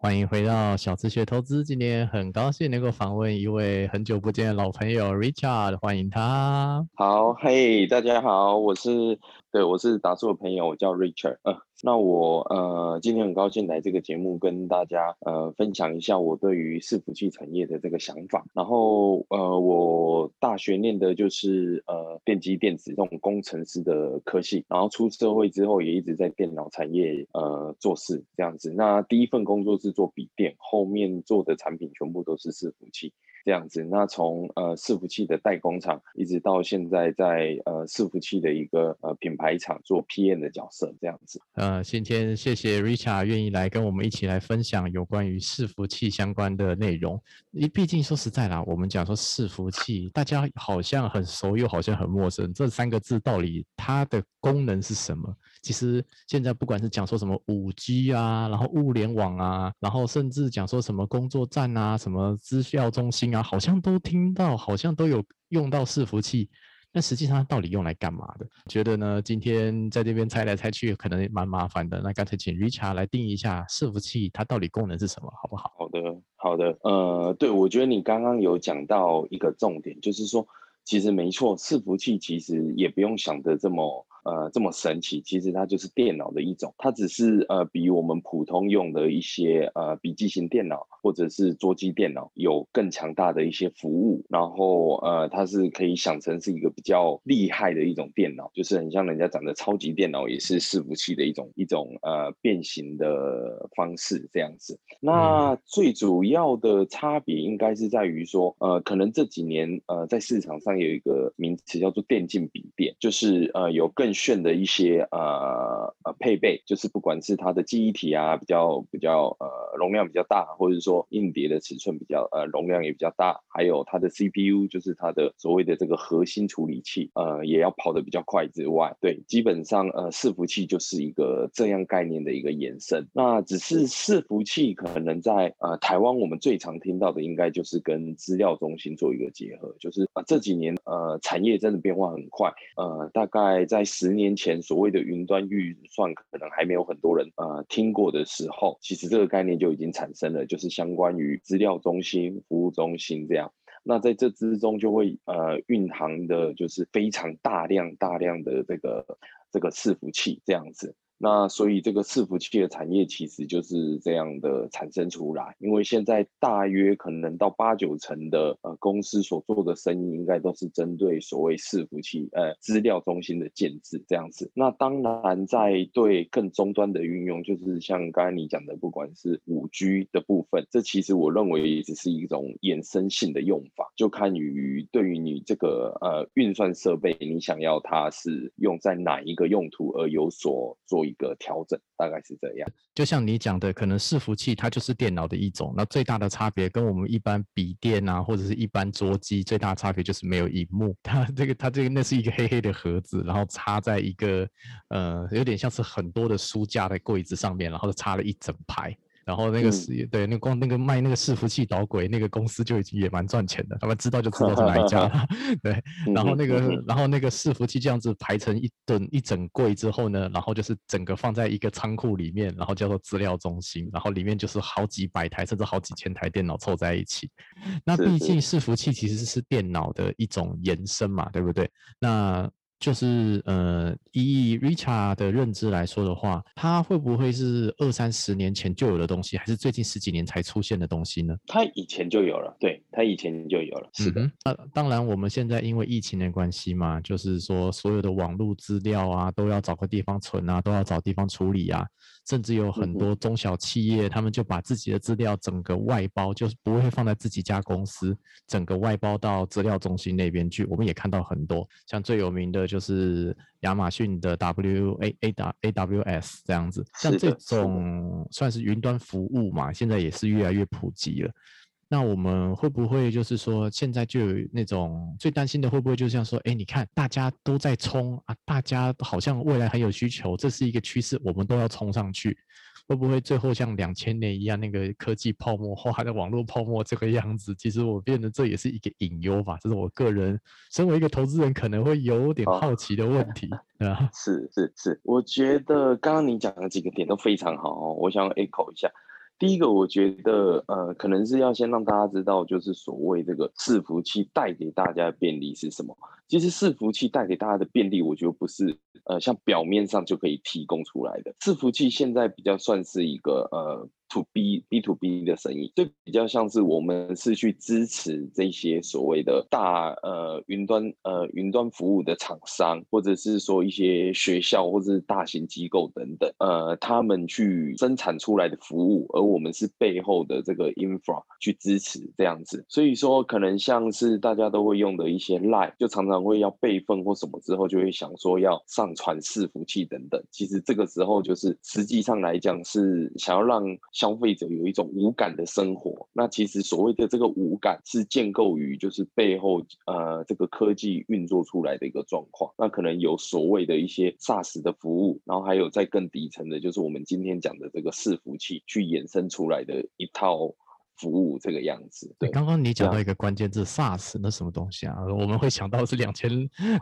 欢迎回到小资学投资，今天很高兴能够访问一位很久不见的老朋友 Richard，欢迎他。好，嘿，大家好，我是。对，我是达叔的朋友，我叫 Richard。呃，那我呃今天很高兴来这个节目，跟大家呃分享一下我对于伺服器产业的这个想法。然后呃，我大学念的就是呃电机电子这种工程师的科系，然后出社会之后也一直在电脑产业呃做事这样子。那第一份工作是做笔电，后面做的产品全部都是伺服器。这样子，那从呃伺服器的代工厂，一直到现在在呃伺服器的一个呃品牌厂做 PM 的角色，这样子。呃，今天谢谢 Richard 愿意来跟我们一起来分享有关于伺服器相关的内容。你毕竟说实在啦，我们讲说伺服器，大家好像很熟，又好像很陌生。这三个字到底它的功能是什么？其实现在不管是讲说什么五 G 啊，然后物联网啊，然后甚至讲说什么工作站啊，什么资料中心啊，好像都听到，好像都有用到伺服器。那实际上它到底用来干嘛的？觉得呢？今天在这边猜来猜去，可能蛮麻烦的。那干脆请 Richard 来定一下伺服器它到底功能是什么，好不好？好的，好的。呃，对，我觉得你刚刚有讲到一个重点，就是说，其实没错，伺服器其实也不用想的这么。呃，这么神奇，其实它就是电脑的一种，它只是呃比我们普通用的一些呃笔记型电脑或者是桌机电脑有更强大的一些服务，然后呃它是可以想成是一个比较厉害的一种电脑，就是很像人家讲的超级电脑，也是伺服器的一种一种呃变形的方式这样子。那最主要的差别应该是在于说，呃，可能这几年呃在市场上有一个名词叫做电竞笔电，就是呃有更炫的一些呃呃配备，就是不管是它的记忆体啊比较比较呃容量比较大，或者说硬碟的尺寸比较呃容量也比较大，还有它的 CPU 就是它的所谓的这个核心处理器呃也要跑得比较快之外，对，基本上呃伺服器就是一个这样概念的一个延伸。那只是伺服器可能在呃台湾我们最常听到的应该就是跟资料中心做一个结合，就是啊这几年呃产业真的变化很快，呃大概在十。年前所谓的云端预算可能还没有很多人呃听过的时候，其实这个概念就已经产生了，就是相关于资料中心、服务中心这样。那在这之中就会呃蕴含的就是非常大量大量的这个这个伺服器这样子。那所以这个伺服器的产业其实就是这样的产生出来，因为现在大约可能到八九成的呃公司所做的生意，应该都是针对所谓伺服器呃资料中心的建制这样子。那当然在对更终端的运用，就是像刚才你讲的，不管是五 G 的部分，这其实我认为也只是一种衍生性的用法，就看于对于你这个呃运算设备，你想要它是用在哪一个用途而有所做。一个调整大概是这样，就像你讲的，可能伺服器它就是电脑的一种，那最大的差别跟我们一般笔电啊或者是一般桌机最大的差别就是没有荧幕，它这个它这个那是一个黑黑的盒子，然后插在一个呃有点像是很多的书架的柜子上面，然后插了一整排。然后那个是，对，那光那个卖那个伺服器导轨那个公司就已经也蛮赚钱的，他们知道就知道是哪一家了。对，然后那个，然后那个伺服器这样子排成一整一整柜之后呢，然后就是整个放在一个仓库里面，然后叫做资料中心，然后里面就是好几百台甚至好几千台电脑凑在一起。那毕竟伺服器其实是电脑的一种延伸嘛，对不对？那就是呃，以 Richard 的认知来说的话，它会不会是二三十年前就有的东西，还是最近十几年才出现的东西呢？它以前就有了，对，它以前就有了。是的，那当然，我们现在因为疫情的关系嘛，就是说所有的网络资料啊，都要找个地方存啊，都要找地方处理啊。甚至有很多中小企业，他们就把自己的资料整个外包，就是不会放在自己家公司，整个外包到资料中心那边去。我们也看到很多，像最有名的就是亚马逊的 W A A W A W S 这样子，像这种算是云端服务嘛，现在也是越来越普及了。那我们会不会就是说，现在就有那种最担心的，会不会就像说，哎，你看大家都在冲啊，大家好像未来很有需求，这是一个趋势，我们都要冲上去，会不会最后像两千年一样，那个科技泡沫化的网络泡沫这个样子？其实我变得这也是一个隐忧吧，这是我个人身为一个投资人可能会有点好奇的问题 啊。是是是，我觉得刚刚你讲的几个点都非常好哦，我想 echo 一下。第一个，我觉得，呃，可能是要先让大家知道，就是所谓这个伺服器带给大家的便利是什么。其实伺服器带给大家的便利，我觉得不是，呃，像表面上就可以提供出来的。伺服器现在比较算是一个，呃。To B B to B 的生意，就比较像是我们是去支持这些所谓的大呃云端呃云端服务的厂商，或者是说一些学校或者是大型机构等等，呃，他们去生产出来的服务，而我们是背后的这个 infra 去支持这样子。所以说，可能像是大家都会用的一些 line，就常常会要备份或什么之后，就会想说要上传伺服器等等。其实这个时候就是实际上来讲是想要让消费者有一种无感的生活，那其实所谓的这个无感是建构于就是背后呃这个科技运作出来的一个状况，那可能有所谓的一些 SaaS 的服务，然后还有在更底层的，就是我们今天讲的这个伺服器去衍生出来的一套服务这个样子。对，刚刚你讲到一个关键字 SaaS，那什么东西啊？我们会想到是两千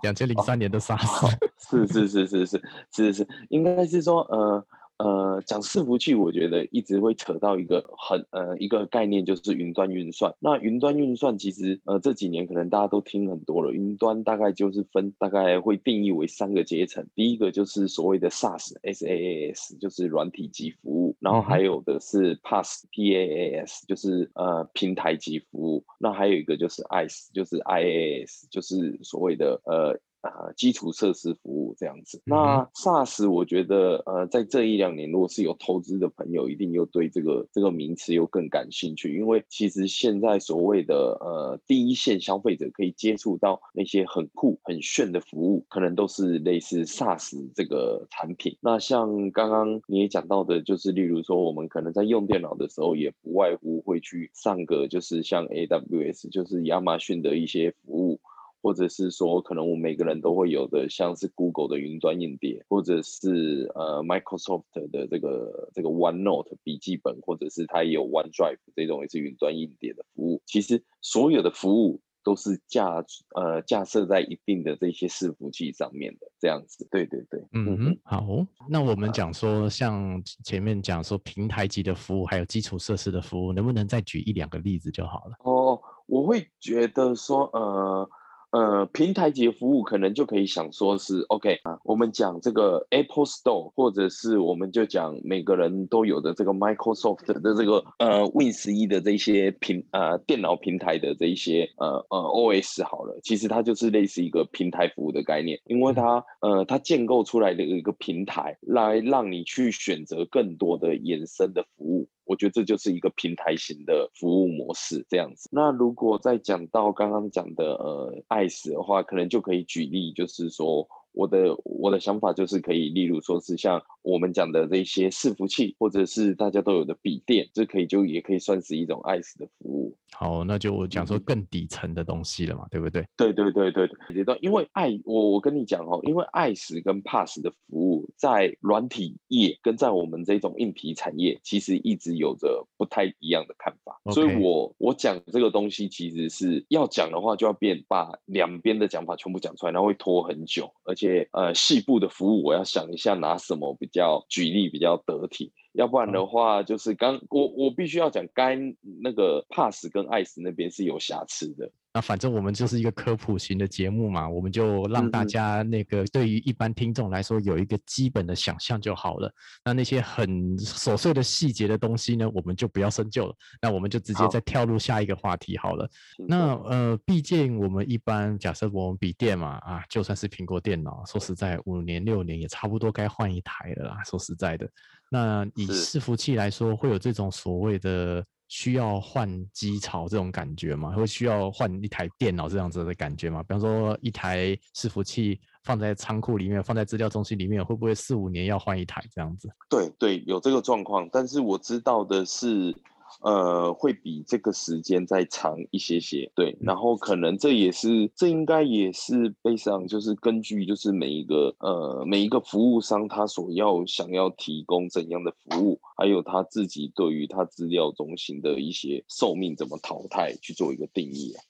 两千零三年的 SaaS，是是是是是是是，应该是说呃。呃，讲伺服器，我觉得一直会扯到一个很呃一个概念，就是云端运算。那云端运算其实呃这几年可能大家都听很多了。云端大概就是分大概会定义为三个阶层，第一个就是所谓的 SaaS，SaaS 就是软体级服务，然后还有的是 PaaS，PaaS 就是呃平台级服务，那还有一个就是 IaaS，就是 IaaS 就是所谓的呃。呃，基础设施服务这样子。那 SaaS，我觉得呃，在这一两年，如果是有投资的朋友，一定又对这个这个名词又更感兴趣，因为其实现在所谓的呃第一线消费者可以接触到那些很酷很炫的服务，可能都是类似 SaaS 这个产品。那像刚刚你也讲到的，就是例如说，我们可能在用电脑的时候，也不外乎会去上个，就是像 AWS，就是亚马逊的一些服务。或者是说，可能我们每个人都会有的，像是 Google 的云端硬碟，或者是呃 Microsoft 的这个这个 OneNote 笔记本，或者是它也有 OneDrive 这种也是云端硬碟的服务。其实所有的服务都是架呃架设在一定的这些伺服器上面的，这样子。对对对，嗯哼，好。那我们讲说，像前面讲说平台级的服务，还有基础设施的服务，能不能再举一两个例子就好了？哦，我会觉得说，呃。呃，平台级服务可能就可以想说是 OK 啊，我们讲这个 Apple Store，或者是我们就讲每个人都有的这个 Microsoft 的这个呃 Win 十一的这些平呃电脑平台的这一些呃呃 OS 好了，其实它就是类似一个平台服务的概念，因为它呃它建构出来的一个平台，来让你去选择更多的衍生的服务。我觉得这就是一个平台型的服务模式，这样子。那如果再讲到刚刚讲的呃爱死的话，可能就可以举例，就是说。我的我的想法就是可以，例如说是像我们讲的这些伺服器，或者是大家都有的笔电，这可以就也可以算是一种 IaaS 的服务。好，那就讲说更底层的东西了嘛，对不对？对对对对对，阶段，因为爱我我跟你讲哦，因为 IaaS 跟 PaaS 的服务在软体业跟在我们这种硬体产业，其实一直有着不太一样的看法。所以我我讲这个东西，其实是要讲的话，就要变把两边的讲法全部讲出来，然后会拖很久，而且。呃，细部的服务，我要想一下拿什么比较举例比较得体，要不然的话，就是刚我我必须要讲，该那个 pass 跟 ice 那边是有瑕疵的。那反正我们就是一个科普型的节目嘛，我们就让大家那个对于一般听众来说有一个基本的想象就好了。那那些很琐碎的细节的东西呢，我们就不要深究了。那我们就直接再跳入下一个话题好了。那呃，毕竟我们一般假设我们笔电嘛，啊，就算是苹果电脑，说实在五年六年也差不多该换一台了啦。说实在的，那以伺服器来说，会有这种所谓的。需要换机槽这种感觉吗？会需要换一台电脑这样子的感觉吗？比方说一台伺服器放在仓库里面，放在资料中心里面，会不会四五年要换一台这样子？对对，有这个状况，但是我知道的是。呃，会比这个时间再长一些些，对，然后可能这也是，这应该也是背上，就是根据就是每一个呃每一个服务商他所要想要提供怎样的服务，还有他自己对于他资料中心的一些寿命怎么淘汰去做一个定义啊。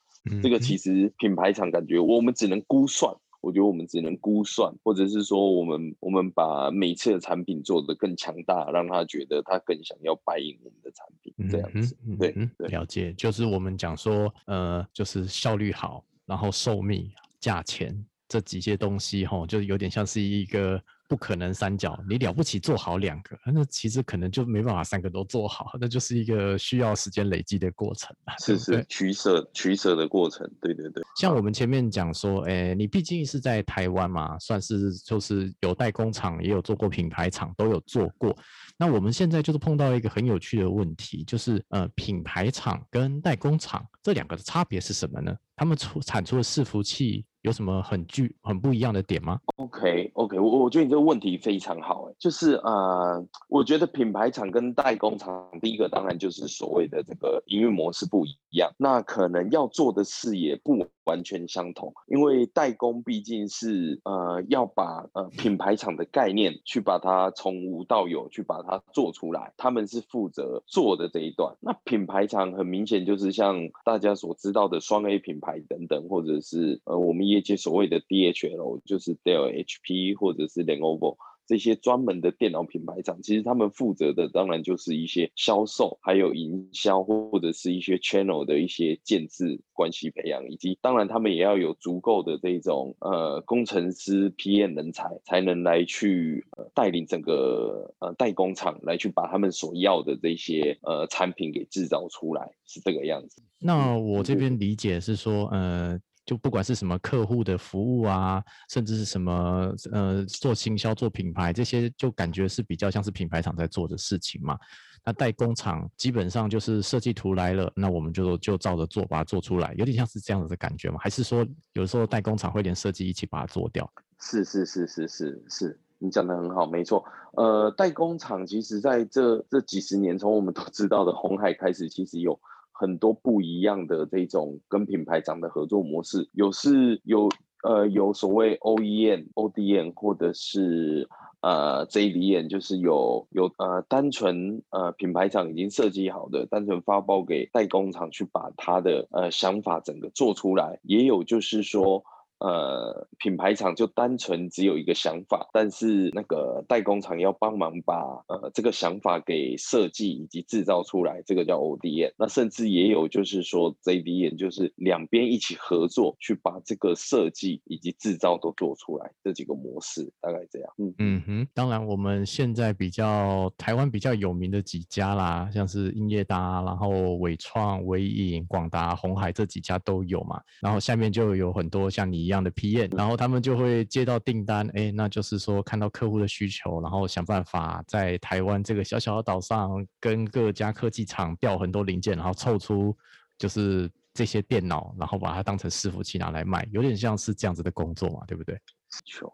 这个其实品牌厂感觉我们只能估算。我觉得我们只能估算，或者是说，我们我们把每次的产品做得更强大，让他觉得他更想要拜应我们的产品，这样子。对，了解，就是我们讲说，呃，就是效率好，然后寿命、价钱这几些东西，哈，就有点像是一个。不可能三角，你了不起做好两个，那其实可能就没办法三个都做好，那就是一个需要时间累积的过程是是取舍取舍的过程，对对对。像我们前面讲说，哎，你毕竟是在台湾嘛，算是就是有代工厂，也有做过品牌厂，都有做过。那我们现在就是碰到一个很有趣的问题，就是呃，品牌厂跟代工厂这两个的差别是什么呢？他们出产出的伺服器。有什么很具很不一样的点吗？OK OK，我我觉得你这个问题非常好，就是呃，我觉得品牌厂跟代工厂，第一个当然就是所谓的这个营运模式不一样，那可能要做的事也不完全相同，因为代工毕竟是呃要把呃品牌厂的概念去把它从无到有去把它做出来，他们是负责做的这一段。那品牌厂很明显就是像大家所知道的双 A 品牌等等，或者是呃我们。业界所谓的 DHL 就是 Dell、HP 或者是 Lenovo。这些专门的电脑品牌厂，其实他们负责的当然就是一些销售，还有营销，或者是一些 channel 的一些建制关系培养，以及当然他们也要有足够的这种呃工程师 PM 人才，才能来去呃带领整个呃代工厂来去把他们所要的这些呃产品给制造出来，是这个样子。那我这边理解是说，呃。就不管是什么客户的服务啊，甚至是什么呃做行销、做品牌这些，就感觉是比较像是品牌厂在做的事情嘛。那代工厂基本上就是设计图来了，那我们就就照着做，把它做出来，有点像是这样子的感觉吗？还是说有时候代工厂会连设计一起把它做掉？是是是是是是，你讲的很好，没错。呃，代工厂其实在这这几十年，从我们都知道的红海开始，其实有。很多不一样的这种跟品牌厂的合作模式，有是有呃有所谓 O E N、ODM 或者是呃 JDM，就是有有呃单纯呃品牌厂已经设计好的，单纯发包给代工厂去把他的呃想法整个做出来，也有就是说。呃，品牌厂就单纯只有一个想法，但是那个代工厂要帮忙把呃这个想法给设计以及制造出来，这个叫 ODM。那甚至也有就是说 JDM，就是两边一起合作去把这个设计以及制造都做出来，这几个模式大概这样。嗯嗯哼，当然我们现在比较台湾比较有名的几家啦，像是英业达，然后伟创、伟影、广达、红海这几家都有嘛。然后下面就有很多像你。一样的批验，然后他们就会接到订单，哎，那就是说看到客户的需求，然后想办法在台湾这个小小的岛上，跟各家科技厂调很多零件，然后凑出就是这些电脑，然后把它当成伺服器拿来卖，有点像是这样子的工作嘛，对不对？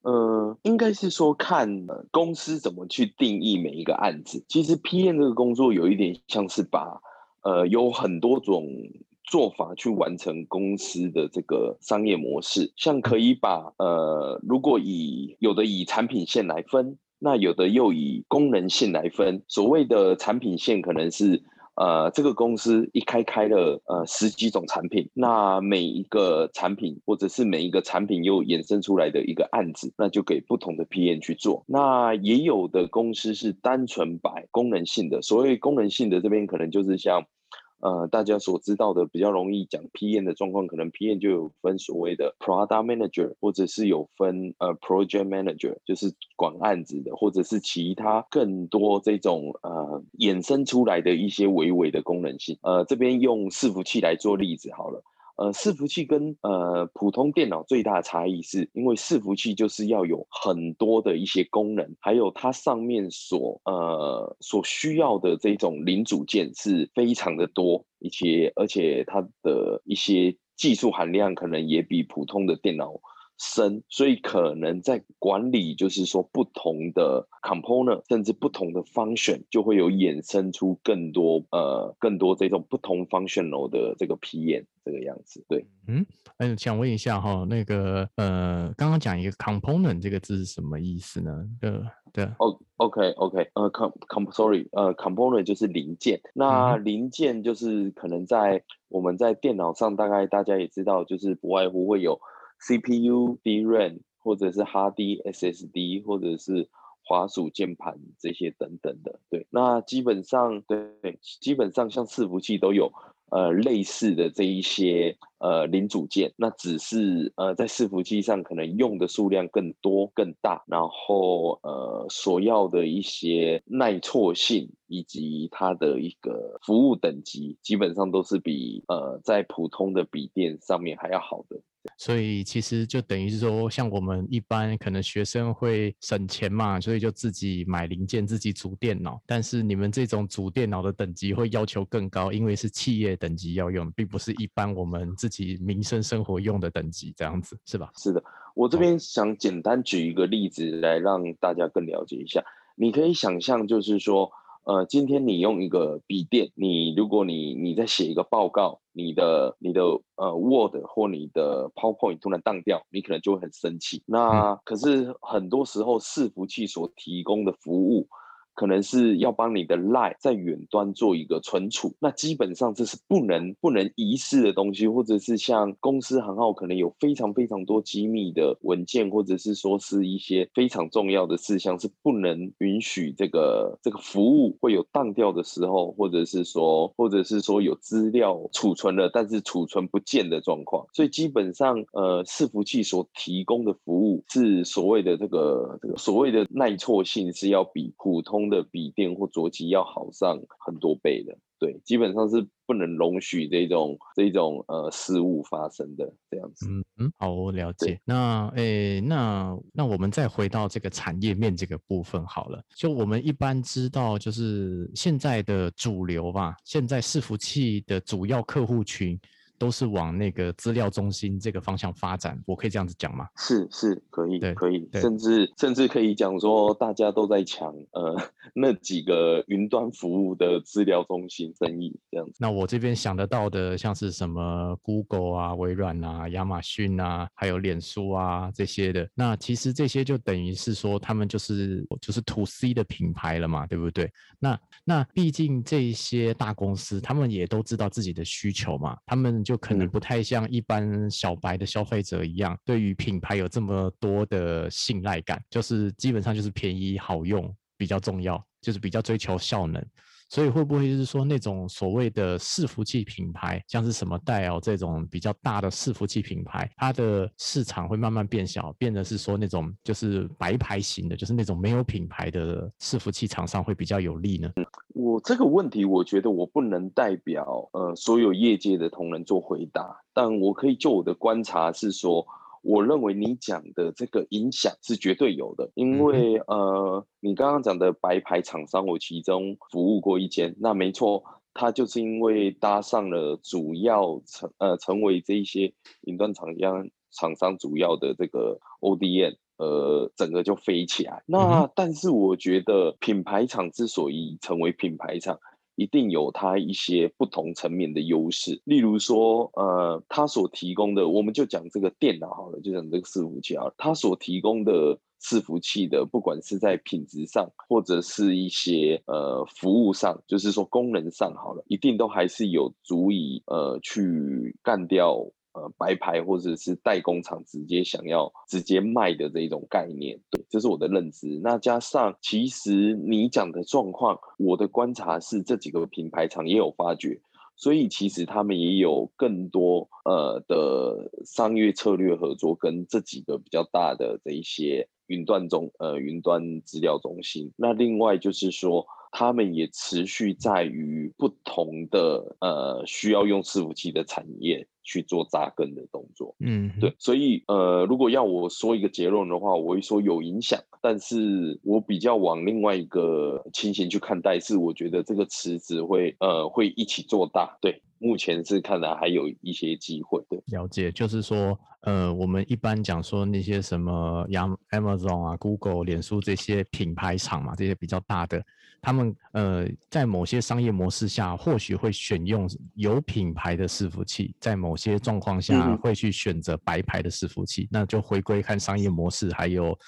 呃，应该是说看公司怎么去定义每一个案子。其实批验这个工作有一点像是把呃有很多种。做法去完成公司的这个商业模式，像可以把呃，如果以有的以产品线来分，那有的又以功能性来分。所谓的产品线可能是呃，这个公司一开开了呃十几种产品，那每一个产品或者是每一个产品又衍生出来的一个案子，那就给不同的 P N 去做。那也有的公司是单纯摆功能性的，所谓功能性的这边可能就是像。呃，大家所知道的比较容易讲 PM 的状况，可能 PM 就有分所谓的 Product Manager，或者是有分呃 Project Manager，就是管案子的，或者是其他更多这种呃衍生出来的一些微微的功能性。呃，这边用伺服器来做例子好了。呃，伺服器跟呃普通电脑最大的差异是，因为伺服器就是要有很多的一些功能，还有它上面所呃所需要的这种零组件是非常的多，一些而且它的一些技术含量可能也比普通的电脑深，所以可能在管理就是说不同的 component，甚至不同的 function，就会有衍生出更多呃更多这种不同 functional 的这个 PM 这个样子。对，嗯，嗯，想问一下哈，那个呃，刚刚讲一个 component 这个字是什么意思呢？对对。哦，OK，OK，呃，com com，sorry，呃，component 就是零件，那零件就是可能在我们在电脑上，大概大家也知道，就是不外乎会有。CPU、DRAM 或者是 Hard SSD 或者是滑鼠、键盘这些等等的，对，那基本上对，基本上像伺服器都有呃类似的这一些呃零组件，那只是呃在伺服器上可能用的数量更多更大，然后呃所要的一些耐挫性以及它的一个服务等级，基本上都是比呃在普通的笔电上面还要好的。所以其实就等于是说，像我们一般可能学生会省钱嘛，所以就自己买零件，自己组电脑。但是你们这种组电脑的等级会要求更高，因为是企业等级要用，并不是一般我们自己民生生活用的等级，这样子是吧？是的，我这边想简单举一个例子来让大家更了解一下。你可以想象，就是说。呃，今天你用一个笔电，你如果你你在写一个报告，你的你的呃 Word 或你的 PowerPoint 突然当掉，你可能就会很生气。那可是很多时候伺服器所提供的服务。可能是要帮你的 Line 在远端做一个存储，那基本上这是不能不能遗失的东西，或者是像公司行号可能有非常非常多机密的文件，或者是说是一些非常重要的事项是不能允许这个这个服务会有当掉的时候，或者是说或者是说有资料储存了但是储存不见的状况，所以基本上呃伺服器所提供的服务是所谓的这个这个所谓的耐挫性是要比普通的笔电或桌机要好上很多倍的，对，基本上是不能容许这种这种呃失误发生的这样子。嗯嗯，好，我了解。那诶，那那我们再回到这个产业面这个部分好了。就我们一般知道，就是现在的主流吧，现在伺服器的主要客户群。都是往那个资料中心这个方向发展，我可以这样子讲吗？是是，可以，对可以，甚至甚至可以讲说，大家都在抢呃那几个云端服务的资料中心生意这样子。那我这边想得到的，像是什么 Google 啊、微软啊、亚马逊啊，还有脸书啊这些的，那其实这些就等于是说，他们就是就是 To C 的品牌了嘛，对不对？那那毕竟这些大公司，他们也都知道自己的需求嘛，他们就。就可能不太像一般小白的消费者一样，对于品牌有这么多的信赖感，就是基本上就是便宜好用比较重要，就是比较追求效能。所以会不会就是说那种所谓的伺服器品牌，像是什么戴尔这种比较大的伺服器品牌，它的市场会慢慢变小，变得是说那种就是白牌型的，就是那种没有品牌的伺服器厂商会比较有利呢？我这个问题，我觉得我不能代表呃所有业界的同仁做回答，但我可以就我的观察是说。我认为你讲的这个影响是绝对有的，因为呃，你刚刚讲的白牌厂商，我其中服务过一间，那没错，他就是因为搭上了主要成呃成为这一些云端厂家厂商主要的这个 ODM，呃，整个就飞起来。那但是我觉得品牌厂之所以成为品牌厂。一定有它一些不同层面的优势，例如说，呃，它所提供的，我们就讲这个电脑好了，就讲这个伺服器啊，它所提供的伺服器的，不管是在品质上，或者是一些呃服务上，就是说功能上好了，一定都还是有足以呃去干掉。呃，白牌或者是代工厂直接想要直接卖的这一种概念，对，这是我的认知。那加上，其实你讲的状况，我的观察是这几个品牌厂也有发觉，所以其实他们也有更多呃的商业策略合作，跟这几个比较大的这一些云端中呃云端资料中心。那另外就是说。他们也持续在于不同的呃需要用伺服器的产业。去做扎根的动作，嗯，对，所以呃，如果要我说一个结论的话，我会说有影响，但是我比较往另外一个情形去看待，是我觉得这个池子会呃会一起做大，对，目前是看来还有一些机会，对，了解，就是说呃，我们一般讲说那些什么亚 Amazon 啊、Google、脸书这些品牌厂嘛，这些比较大的。他们呃，在某些商业模式下，或许会选用有品牌的伺服器；在某些状况下，会去选择白牌的伺服器。那就回归看商业模式，还有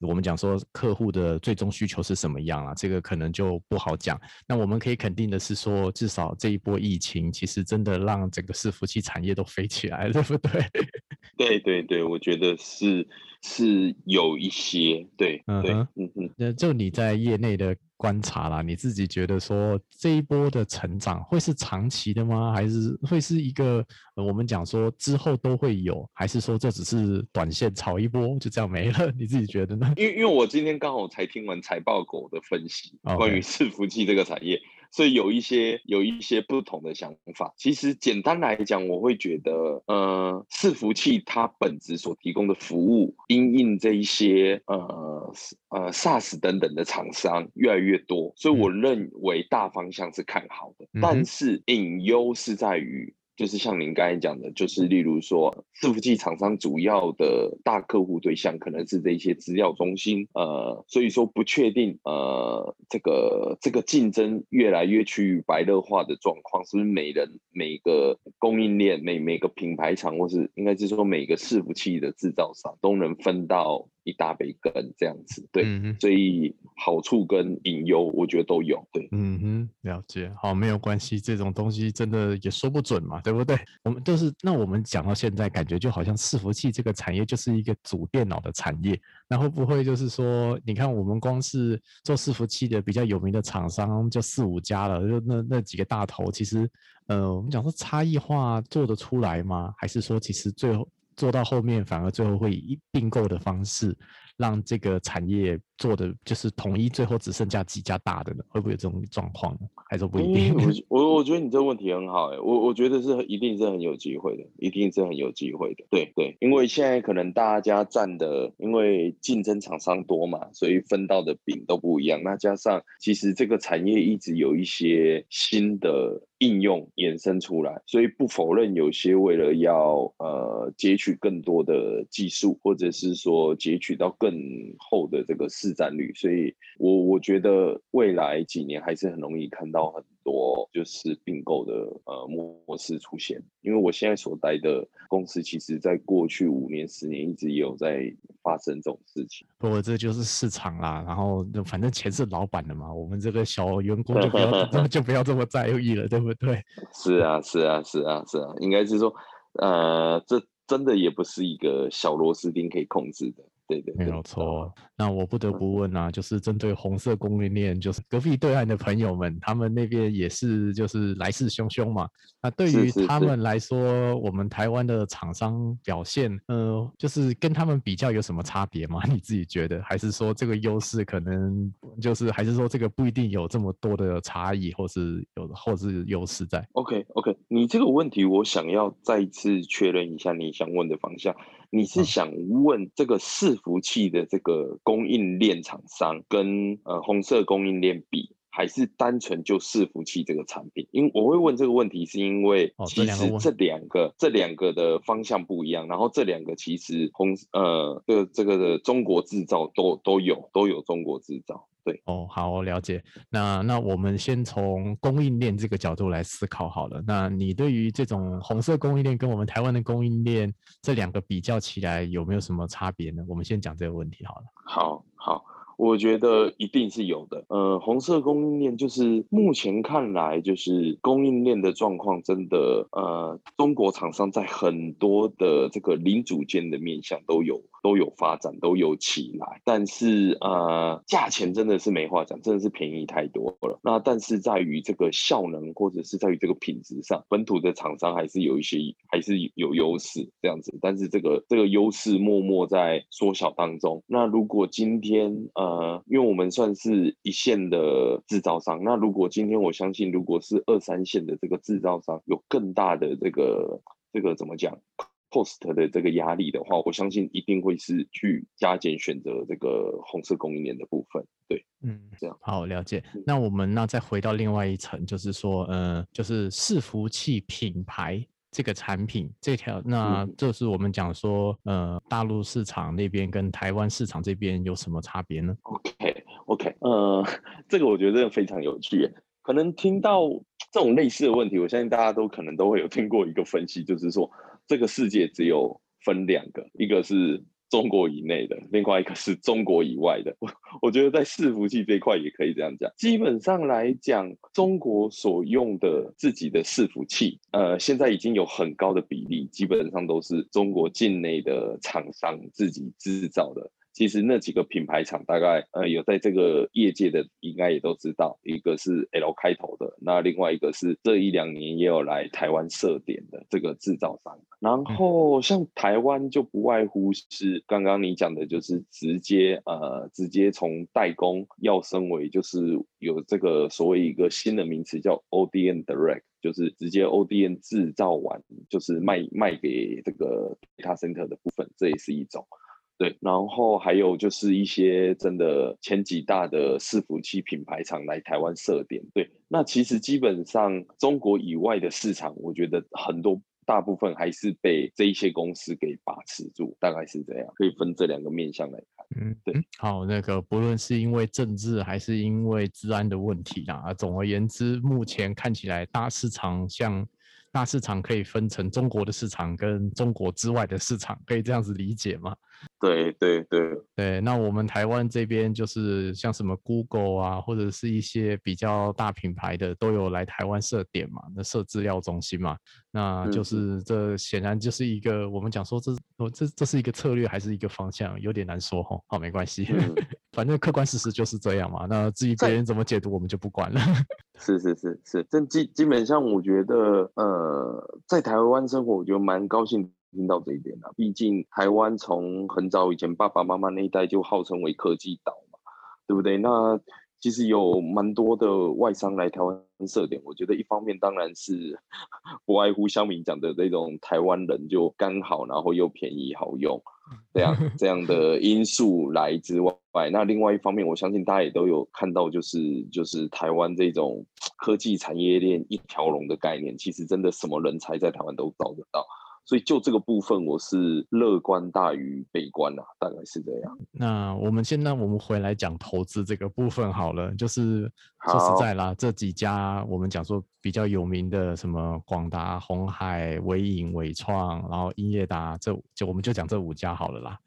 我们讲说客户的最终需求是什么样啊。这个可能就不好讲。那我们可以肯定的是说，至少这一波疫情，其实真的让整个伺服器产业都飞起来了，对不对？对对对，我觉得是是有一些对，嗯嗯嗯，那就你在业内的。观察啦，你自己觉得说这一波的成长会是长期的吗？还是会是一个我们讲说之后都会有？还是说这只是短线炒一波就这样没了？你自己觉得呢？因为因为我今天刚好才听完财报狗的分析，关于伺服器这个产业。所以有一些有一些不同的想法。其实简单来讲，我会觉得，呃，伺服器它本质所提供的服务，因应这一些呃呃 SaaS 等等的厂商越来越多，所以我认为大方向是看好的。但是隐忧是在于。就是像您刚才讲的，就是例如说，伺服器厂商主要的大客户对象可能是这些资料中心，呃，所以说不确定，呃，这个这个竞争越来越趋于白热化的状况，是不是每人每个供应链每每个品牌厂，或是应该是说每个伺服器的制造商都能分到。一大杯羹这样子，对，所以好处跟隐忧，我觉得都有，对，嗯哼，了解，好，没有关系，这种东西真的也说不准嘛，对不对？我们就是，那我们讲到现在，感觉就好像伺服器这个产业就是一个主电脑的产业，那会不会就是说，你看我们光是做伺服器的比较有名的厂商就四五家了，就那那几个大头，其实，呃，我们讲说差异化做得出来吗？还是说其实最后？做到后面，反而最后会以并购的方式，让这个产业做的就是统一，最后只剩下几家大的呢？会不会有这种状况呢？还是不一定？我 我我觉得你这个问题很好，哎，我我觉得是一定是很有机会的，一定是很有机会的。对对，因为现在可能大家占的，因为竞争厂商多嘛，所以分到的饼都不一样。那加上其实这个产业一直有一些新的。应用衍生出来，所以不否认有些为了要呃截取更多的技术，或者是说截取到更厚的这个市占率，所以我我觉得未来几年还是很容易看到很。多就是并购的呃模式出现，因为我现在所待的公司，其实在过去五年、十年一直也有在发生这种事情。不过这就是市场啦，然后反正钱是老板的嘛，我们这个小员工就不要 就不要这么在意了，对不对？是啊，是啊，是啊，是啊，应该是说，呃，这真的也不是一个小螺丝钉可以控制的。对对，没有错。那我不得不问啊，就是针对红色供应链，就是隔壁对岸的朋友们，他们那边也是就是来势汹汹嘛。那对于他们来说，我们台湾的厂商表现，呃，就是跟他们比较有什么差别吗？你自己觉得，还是说这个优势可能就是，还是说这个不一定有这么多的差异，或是有，或是优势在？OK OK，你这个问题我想要再一次确认一下你想问的方向。你是想问这个伺服器的这个供应链厂商跟呃红色供应链比，还是单纯就伺服器这个产品？因为我会问这个问题，是因为其实这两个这两个的方向不一样，然后这两个其实红呃这个这个的中国制造都都有都有中国制造。对哦，好了解。那那我们先从供应链这个角度来思考好了。那你对于这种红色供应链跟我们台湾的供应链这两个比较起来，有没有什么差别呢？我们先讲这个问题好了。好，好。我觉得一定是有的。呃，红色供应链就是目前看来，就是供应链的状况真的，呃，中国厂商在很多的这个零组件的面向都有都有发展，都有起来。但是呃，价钱真的是没话讲，真的是便宜太多了。那但是在于这个效能，或者是在于这个品质上，本土的厂商还是有一些还是有优势这样子。但是这个这个优势默默在缩小当中。那如果今天呃，因为我们算是一线的制造商，那如果今天我相信，如果是二三线的这个制造商有更大的这个这个怎么讲？cost 的这个压力的话，我相信一定会是去加减选择这个红色供应链的部分。对，嗯，这样好了解。那我们那再回到另外一层，就是说，呃，就是伺服器品牌这个产品这条，那就是我们讲说，呃，大陆市场那边跟台湾市场这边有什么差别呢？OK，OK，呃，这个我觉得非常有趣。可能听到这种类似的问题，我相信大家都可能都会有听过一个分析，就是说。这个世界只有分两个，一个是中国以内的，另外一个是中国以外的。我 我觉得在伺服器这一块也可以这样讲。基本上来讲，中国所用的自己的伺服器，呃，现在已经有很高的比例，基本上都是中国境内的厂商自己制造的。其实那几个品牌厂大概呃有在这个业界的应该也都知道，一个是 L 开头的，那另外一个是这一两年也有来台湾设点的这个制造商。然后像台湾就不外乎是刚刚你讲的，就是直接呃直接从代工要升为就是有这个所谓一个新的名词叫 ODN Direct，就是直接 ODN 制造完就是卖卖给这个 data center 的部分，这也是一种。对，然后还有就是一些真的前几大的伺服器品牌厂来台湾设点。对，那其实基本上中国以外的市场，我觉得很多大部分还是被这一些公司给把持住，大概是这样，可以分这两个面向来看。嗯，对。好，那个不论是因为政治还是因为治安的问题啊，总而言之，目前看起来大市场像。大市场可以分成中国的市场跟中国之外的市场，可以这样子理解吗？对对对对，那我们台湾这边就是像什么 Google 啊，或者是一些比较大品牌的都有来台湾设点嘛，那设资料中心嘛，那就是这显然就是一个我们讲说这这这是一个策略还是一个方向，有点难说哈。好，没关系，反正客观事实就是这样嘛。那至于别人怎么解读，我们就不管了。是是是是，这基基本上我觉得，呃，在台湾生活，我觉得蛮高兴听到这一点的。毕竟台湾从很早以前爸爸妈妈那一代就号称为科技岛嘛，对不对？那其实有蛮多的外商来台湾设点，我觉得一方面当然是不外乎乡民讲的这种台湾人就刚好，然后又便宜好用。这样 这样的因素来之外，那另外一方面，我相信大家也都有看到，就是就是台湾这种科技产业链一条龙的概念，其实真的什么人才在台湾都找得到。所以就这个部分，我是乐观大于悲观啊，大概是这样。那我们现在我们回来讲投资这个部分好了，就是说实在啦，这几家我们讲说比较有名的，什么广达、红海、微影、伟创，然后英业达，这就我们就讲这五家好了啦。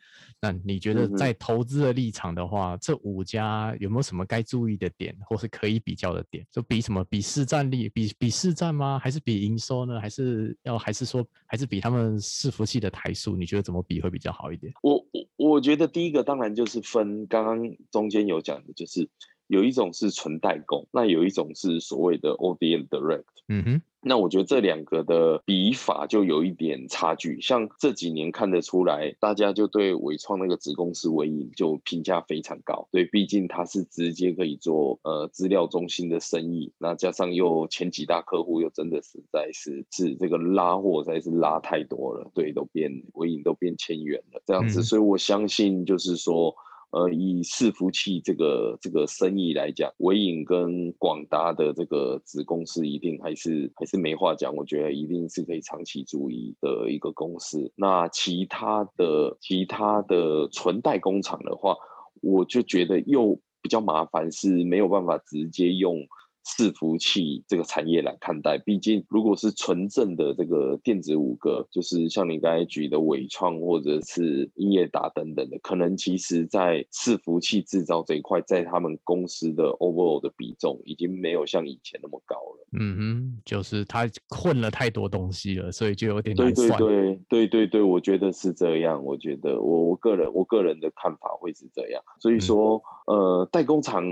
那你觉得在投资的立场的话，这五家有没有什么该注意的点，或是可以比较的点？就比什么？比市占率？比比市占吗？还是比营收呢？还是要还是说还是比他们伺服器的台数？你觉得怎么比会比较好一点？我我我觉得第一个当然就是分刚刚中间有讲的，就是有一种是纯代工，那有一种是所谓的 ODM Direct。嗯哼。那我觉得这两个的比法就有一点差距，像这几年看得出来，大家就对伟创那个子公司伟影就评价非常高，对，毕竟它是直接可以做呃资料中心的生意，那加上又前几大客户又真的实在是是这个拉货实在是拉太多了，对，都变伟影都变千元了这样子，所以我相信就是说。呃，以伺服器这个这个生意来讲，伟影跟广达的这个子公司一定还是还是没话讲，我觉得一定是可以长期注意的一个公司。那其他的其他的纯代工厂的话，我就觉得又比较麻烦，是没有办法直接用伺服器这个产业来看待。毕竟，如果是纯正的这个电子五个，就是像你刚才举的伟创或者是英业达等等的，可能其实在伺服器制造这一块，在他们公司的 overall 的比重已经没有像以前那么高了。嗯哼，就是他混了太多东西了，所以就有点对对难算。对对对对，我觉得是这样。我觉得我我个人我个人的看法会是这样。所以说，呃，代工厂。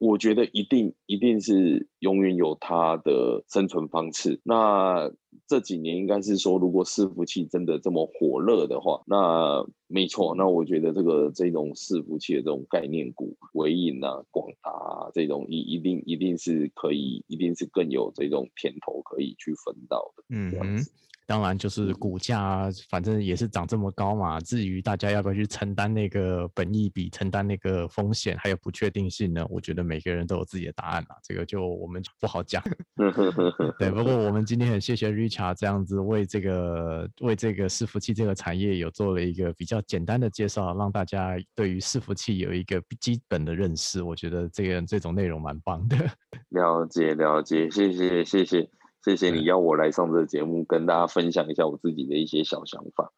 我觉得一定一定是永远有它的生存方式。那这几年应该是说，如果伺服器真的这么火热的话，那没错。那我觉得这个这种伺服器的这种概念股，伟影啊、广达啊这种，一一定一定是可以，一定是更有这种甜头可以去分到的。嗯。当然就是股价，反正也是涨这么高嘛。至于大家要不要去承担那个本益比、承担那个风险，还有不确定性呢？我觉得每个人都有自己的答案啦，这个就我们不好讲。对，不过我们今天很谢谢 Richard 这样子为这个为这个伺服器这个产业有做了一个比较简单的介绍，让大家对于伺服器有一个基本的认识。我觉得这个这种内容蛮棒的。了解了解，谢谢谢谢谢谢你邀我来上这个节目，跟大家分享一下我自己的一些小想法。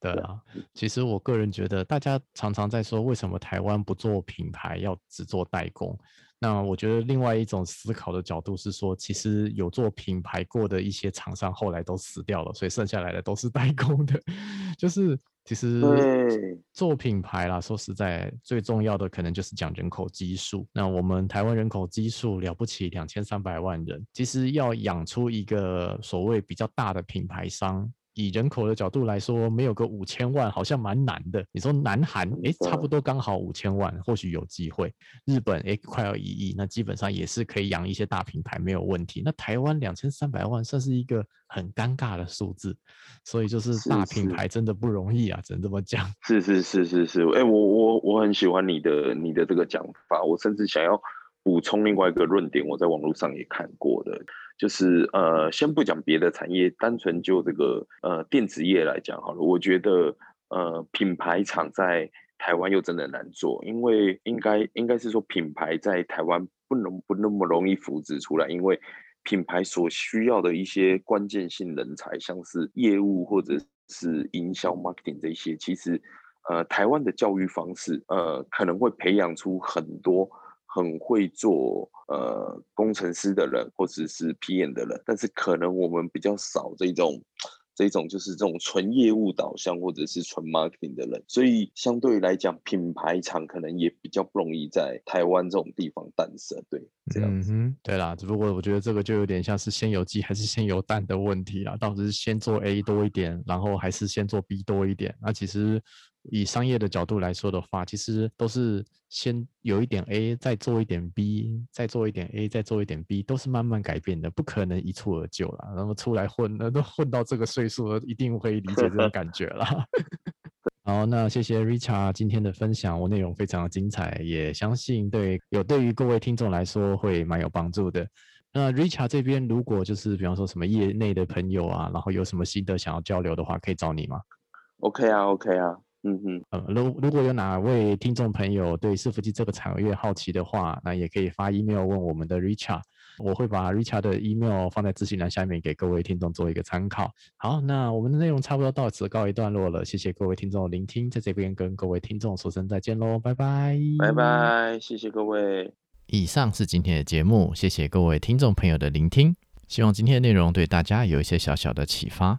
对啊，其实我个人觉得，大家常常在说为什么台湾不做品牌，要只做代工。那我觉得另外一种思考的角度是说，其实有做品牌过的一些厂商后来都死掉了，所以剩下来的都是代工的。就是其实做品牌啦，说实在，最重要的可能就是讲人口基数。那我们台湾人口基数了不起，两千三百万人，其实要养出一个所谓比较大的品牌商。以人口的角度来说，没有个五千万好像蛮难的。你说南韩，诶，差不多刚好五千万，或许有机会。日本，诶，快要一亿，那基本上也是可以养一些大品牌，没有问题。那台湾两千三百万算是一个很尴尬的数字，所以就是是大品牌真的不容易啊，只能这么讲。是是是是是，哎、我我我很喜欢你的你的这个讲法，我甚至想要补充另外一个论点，我在网络上也看过的，就是呃，先不讲别的产业，单纯就这个呃电子业来讲好了，我觉得呃品牌厂在台湾又真的难做，因为应该应该是说品牌在台湾不能不那么容易扶植出来，因为品牌所需要的一些关键性人才，像是业务或者是营销 marketing 这些，其实呃台湾的教育方式呃可能会培养出很多很会做呃工程师的人或者是 PM 的人，但是可能我们比较少这种。这种就是这种纯业务导向或者是纯 marketing 的人，所以相对来讲，品牌厂可能也比较不容易在台湾这种地方诞生。对，这样子。嗯哼，对啦，只不过我觉得这个就有点像是先有鸡还是先有蛋的问题啦，到底是先做 A 多一点，然后还是先做 B 多一点？那其实以商业的角度来说的话，其实都是先有一点 A，再做一点 B，再做一点 A，再做一点 B，都是慢慢改变的，不可能一蹴而就了。那么出来混，那 都混到这个岁数了，一定会理解这种感觉了。好，那谢谢 Richard 今天的分享，我内容非常的精彩，也相信对有对于各位听众来说会蛮有帮助的。那 Richard 这边如果就是比方说什么业内的朋友啊，然后有什么心得想要交流的话，可以找你吗？OK 啊，OK 啊，嗯哼，呃，如如果有哪位听众朋友对伺服器这个产业好奇的话，那也可以发 email 问我们的 Richard，我会把 Richard 的 email 放在资讯栏下面给各位听众做一个参考。好，那我们的内容差不多到此告一段落了，谢谢各位听众的聆听，在这边跟各位听众说声再见喽，拜拜，拜。拜，谢谢各位。以上是今天的节目，谢谢各位听众朋友的聆听，希望今天的内容对大家有一些小小的启发。